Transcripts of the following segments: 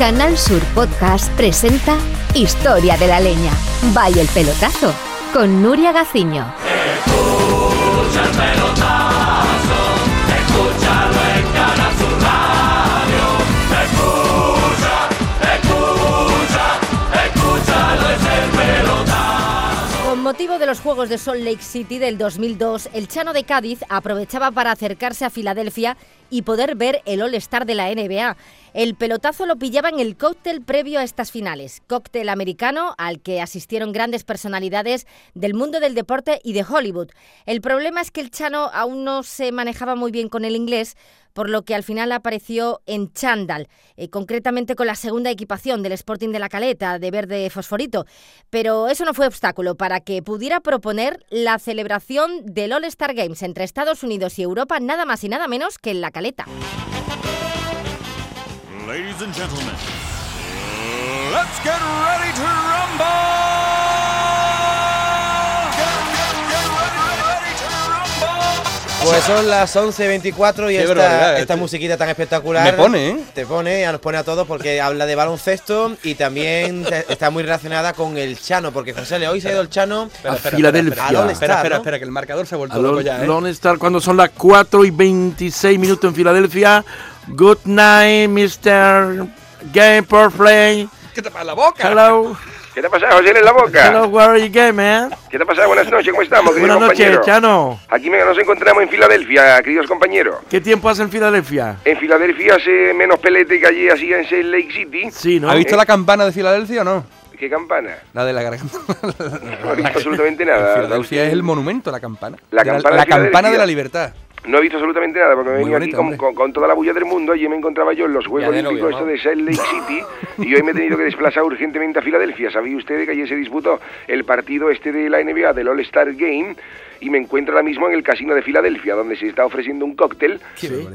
Canal Sur Podcast presenta Historia de la Leña. Vaya el pelotazo con Nuria Gaciño. Con motivo de los Juegos de Salt Lake City del 2002, el Chano de Cádiz aprovechaba para acercarse a Filadelfia y poder ver el All-Star de la NBA. El pelotazo lo pillaba en el cóctel previo a estas finales, cóctel americano al que asistieron grandes personalidades del mundo del deporte y de Hollywood. El problema es que el Chano aún no se manejaba muy bien con el inglés, por lo que al final apareció en chándal, eh, concretamente con la segunda equipación del Sporting de la Caleta, de verde fosforito. Pero eso no fue obstáculo para que pudiera proponer la celebración del All-Star Games entre Estados Unidos y Europa, nada más y nada menos que en la Ladies and gentlemen, let's get ready Pues son las 11.24 y esta, esta este- musiquita tan espectacular. Me pone, ¿eh? Te pone, ya nos pone a todos porque habla de baloncesto y también está muy relacionada con el Chano, porque José Le hoy se ha ido el Chano Espera, espera, Filadelfia. espera, espera, espera, espera, ¿no? espera, que el marcador se ha vuelto A loco ya, ¿eh? Lone Star, cuando son las 4 y 26 minutos en Filadelfia. Good night, Mr. Game per Play. ¿Qué te pasa la boca? Hello. ¿Qué te ha pasado, José, en la boca? Hello, where are you going, man? ¿Qué te ha pasado? Buenas noches, ¿cómo estamos, queridos Buenas noches? Chano. Aquí nos encontramos en Filadelfia, queridos compañeros. ¿Qué tiempo hace en Filadelfia? En Filadelfia hace menos pelete que allí hacía en Salt Lake City. Sí, ¿no? ¿Ha visto la campana de Filadelfia o no? ¿Qué campana? La de la garganta. No he visto absolutamente nada. Filadelfia es el monumento, la campana. La De campana de la campana de la libertad. No he visto absolutamente nada porque me venido bonito, aquí con, con- con toda la bulla del mundo. Allí me encontraba yo en los Juegos Olímpicos novio, esto de Salt Lake City y hoy me he tenido que desplazar urgentemente a Filadelfia. ¿Sabía usted que allí se disputó el partido este de la NBA, del All-Star Game? Y me encuentro ahora mismo en el casino de Filadelfia, donde se está ofreciendo un cóctel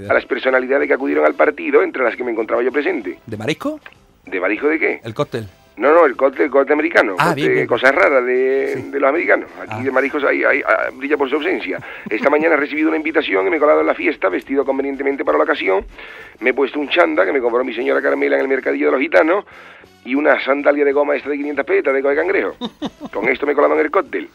a las personalidades que acudieron al partido, entre las que me encontraba yo presente. ¿De marisco? ¿De barijo de qué? El cóctel. No, no, el cóctel, el cóctel americano. Ah, cóctel, bien, bien. Cosas raras de, de los americanos. Aquí Ah. de mariscos hay, hay- ah, brilla por su ausencia. Esta mañana he recibido una invitación y me he colado en la fiesta, vestido convenientemente para la ocasión. Me he puesto un chanda que me compró mi señora Carmela en el mercadillo de los gitanos y una sandalia de goma esta de 500 petas de coge cangrejo. Con esto me he colado en el cóctel.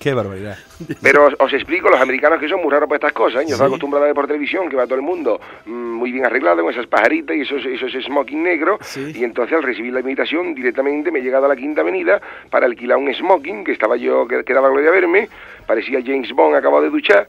Qué barbaridad. Pero os, os explico, los americanos que son muy raros para estas cosas, ¿eh? yo estoy acostumbrado a ver por televisión que va todo el mundo mm, muy bien arreglado con esas pajaritas y esos, esos smoking negros, Sí. y entonces al recibir la invitación directamente me he llegado a la Quinta Avenida para alquilar un smoking, que estaba yo, que, que daba gloria a verme, parecía James Bond acabado de duchar,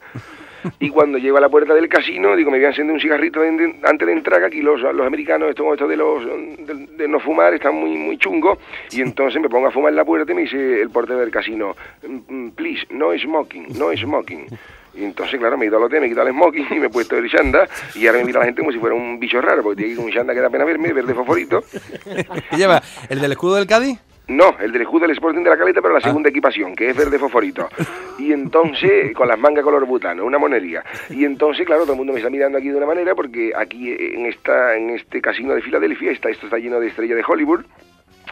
y cuando llego a la puerta del casino, digo, me voy a encender un cigarrito de- de- antes de entrar, que aquí los, los americanos, esto, esto de los de, de no fumar, están muy muy chungos, y entonces me pongo a fumar en la puerta y me dice el portero del casino, "Mm, mm, please, no smoking, no smoking. Y entonces, claro, me he ido al hotel, me he quitado el smoking y me he puesto el chanda, y ahora me mira la gente como si fuera un bicho raro, porque tiene un chanda que da pena verme, verde fosforito. ¿Qué lleva? ¿El del escudo del Cádiz? No, el del escudo del Sporting de la Caleta, pero la Ah. segunda equipación, que es verde fosforito. Y entonces, con las mangas color butano, una monería. Y entonces, claro, todo el mundo me está mirando aquí de una manera, porque aquí en esta en este casino de Filadelfia, está, esto está lleno de estrellas de Hollywood.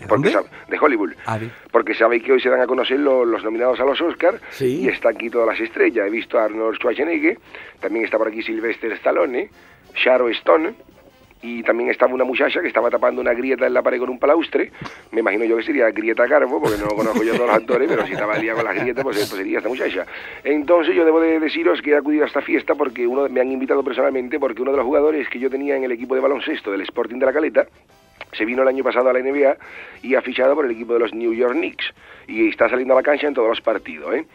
¿De Porque de Hollywood. Ah. Porque sabéis que hoy se dan a conocer lo- los nominados a los Oscars Sí. y están aquí todas las estrellas. He visto a Arnold Schwarzenegger, también está por aquí Sylvester Stallone, Sharon Stone y también estaba una muchacha que estaba tapando una grieta en la pared con un palaustre. Me imagino yo que sería Grieta Carbo, porque no conozco yo todos los actores, pero si estaba liada con las grietas, pues, pues sería esta muchacha. Entonces yo debo de deciros que he acudido a esta fiesta porque uno me han invitado personalmente porque uno de los jugadores que yo tenía en el equipo de baloncesto del Sporting de la Caleta se vino el año pasado a la NBA y ha fichado por el equipo de los New York Knicks y está saliendo a la cancha en todos los partidos, ¿eh?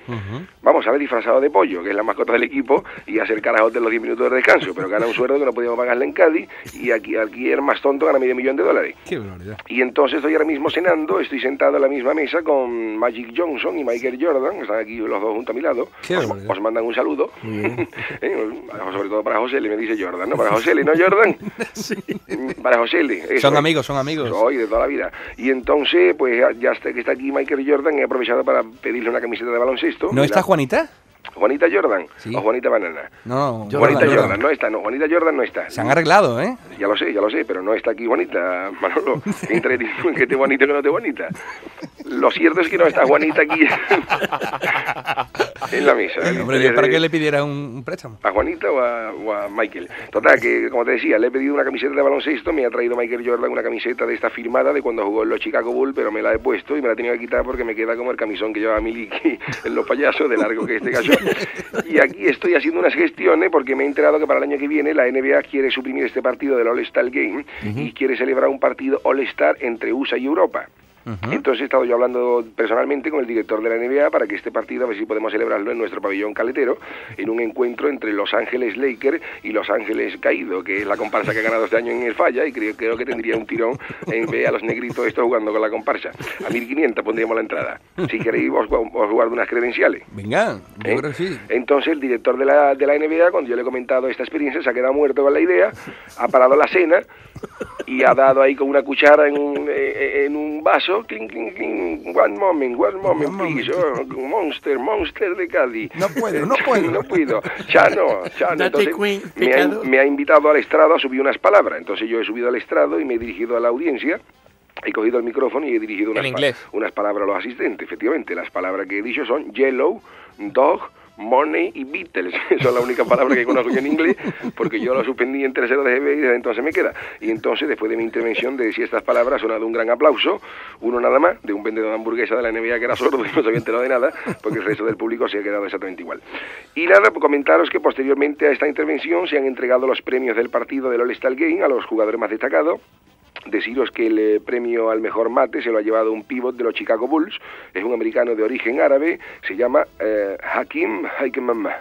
Vamos a ver disfrazado de pollo, que es la mascota del equipo, y a hacer carajote en los 10 minutos de descanso, pero gana un sueldo que no podíamos pagarle en Cádiz y aquí, aquí el más tonto gana medio millón de dólares. Qué barbaridad. Y entonces estoy ahora mismo cenando, estoy sentado en la misma mesa con Magic Johnson y Michael Jordan, están aquí los dos junto a mi lado. Qué Os, os mandan un saludo. Eh, Sobre todo para José, le me dice Jordan, ¿no? Para José, ¿no, Jordan? Para José, Son amigos, son amigos. Soy de toda la vida. Y entonces, pues ya- está, que está aquí Michael Jordan, he aprovechado para pedirle una camiseta de baloncesto. ¿No está la- Juanita? Juanita Jordan Sí. o Juanita Banana. No, Jordan, Juanita Jordan. Jordan. no está, no, Juanita Jordan no está. Se han arreglado, ¿eh? Ya lo sé, ya lo sé, pero no está aquí Juanita, Manolo. ¿Qué entretenimiento en que esté bonita y que no esté bonita? Lo cierto es que no está Juanita aquí. en la. Hombre, Historias ¿y ¿para qué le pidiera un, préstamo? ¿A Juanita o a, o a Michael? Total, que como te decía, le he pedido una camiseta de baloncesto, me ha traído Michael Jordan una camiseta de esta firmada de cuando jugó en los Chicago Bulls, pero me la he puesto y me la he tenido que quitar porque me queda como el camisón que llevaba Miliki en los payasos, de largo que este cachón. Y aquí estoy haciendo unas gestiones porque me he enterado que para el año que viene la NBA quiere suprimir este partido del All-Star Game y quiere celebrar un partido All-Star entre USA y Europa. Entonces he estado yo hablando personalmente con el director de la NBA para que este partido, a ver si podemos celebrarlo en nuestro pabellón caletero, en un encuentro entre Los Ángeles Lakers y Los Ángeles Caído, que es la comparsa que ha ganado este año en el Falla y creo, creo que tendría un tirón en ver a los negritos estos jugando con la comparsa. A 1500 pondríamos la entrada. Si queréis, os, os guardo unas credenciales. Venga, yo ¿eh? creo que sí. Entonces el director de la, de la NBA, cuando yo le he comentado esta experiencia, se ha quedado muerto con la idea, ha parado la cena y ha dado ahí con una cuchara en un, eh, en un vaso, clink, clink, clink, one moment, one moment, please, oh, monster, monster de Cádiz. No puedo, no puedo. no puedo. Chano, Chano. Entonces, me, ha, me ha invitado al estrado a subir unas palabras. Entonces yo he subido al estrado y me he dirigido a la audiencia. He cogido el micrófono y he dirigido unas, En pa- inglés. unas palabras a los asistentes. Efectivamente, las palabras que he dicho son yellow, dog, money y Beatles. Son las únicas palabras que conozco yo en inglés, porque yo lo suspendí en tercero de GB y desde entonces me queda. Y entonces, después de mi intervención, de decir estas palabras, sonado un gran aplauso, uno nada más, de un vendedor de hamburguesa de la NBA que era sordo y no se había enterado de nada, porque el resto del público se ha quedado exactamente igual. Y nada, pues comentaros que posteriormente a esta intervención se han entregado los premios del partido del All-Star Game a los jugadores más destacados. Deciros que el eh, premio al mejor mate se lo ha llevado un pívot de los Chicago Bulls, es un americano de origen árabe, se llama eh, Hakim Haikemama,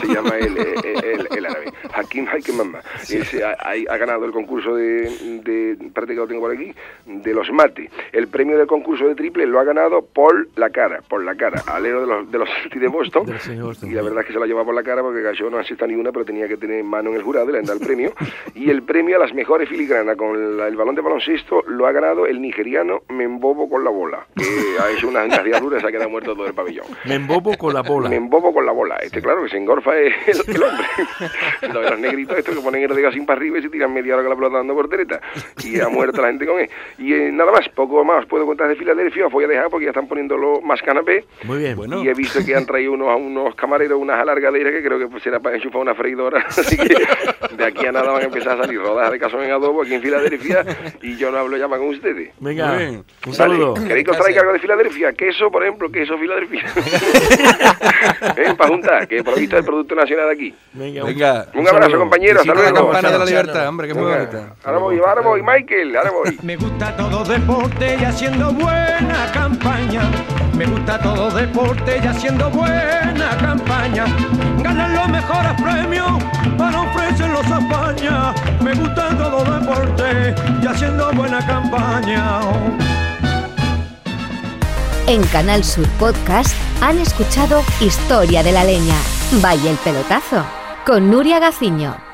se llama el, eh, el, el árabe, Hakim Haikemama. Ese ha, ha- ganado el concurso de, de, espérate que lo tengo por aquí, de los mate. El premio del concurso de triple lo ha ganado Paul La Cara, por la cara, alero de los, de los de Boston, De y la sí. verdad es que se lo ha llevado por la cara porque cayó no asista ni una, pero tenía que tener mano en el jurado y le han dado el premio. Y el premio a las mejores filigranas con la- el balón de baloncesto lo ha ganado el nigeriano Membobo con la bola, que ha hecho unas diaduras y se ha quedado muerto todo el pabellón. Me embobo con la bola. Me embobo con la bola. Este, claro, que se engorfa es el, el hombre. Lo de los negritos estos que ponen el dedo así para arriba y se tiran media hora con la pelota dando portereta. Y ha muerto la gente con él. Y eh, nada más, poco más puedo contar de Filadelfia. Os voy a dejar porque ya están poniéndolo más canapé. Muy bien. Bueno. Y he visto que han traído unos, a unos camareros unas alargaderas que creo que pues, será para enchufar una freidora. Así que de aquí a nada van a empezar a salir rodajas de cazón en adobo aquí en Filadelfia. Y yo no hablo ya más con ustedes. Venga, Muy bien. un Vale, saludo. ¿Queréis que os traiga algo de Filadelfia? Queso, por ejemplo, queso Filadelfia. ¿Eh? Para juntar, que por lo visto es el producto nacional de aquí. Venga, Venga. Un abrazo, saludo. compañeros. Hasta Visita la luego. campana de la libertad, hombre, que muy bonita. Ahora voy, ahora voy, Michael, ahora voy. Me gusta todo deporte y haciendo buena campaña. Me gusta todo deporte y haciendo buena campaña. Ganan los mejores premios para ofrecerlos España. Me gusta todo deporte y haciendo buena campaña. En Canal Sur Podcast han escuchado Historia de la Leña. Vaya el pelotazo. Con Nuria Gaciño.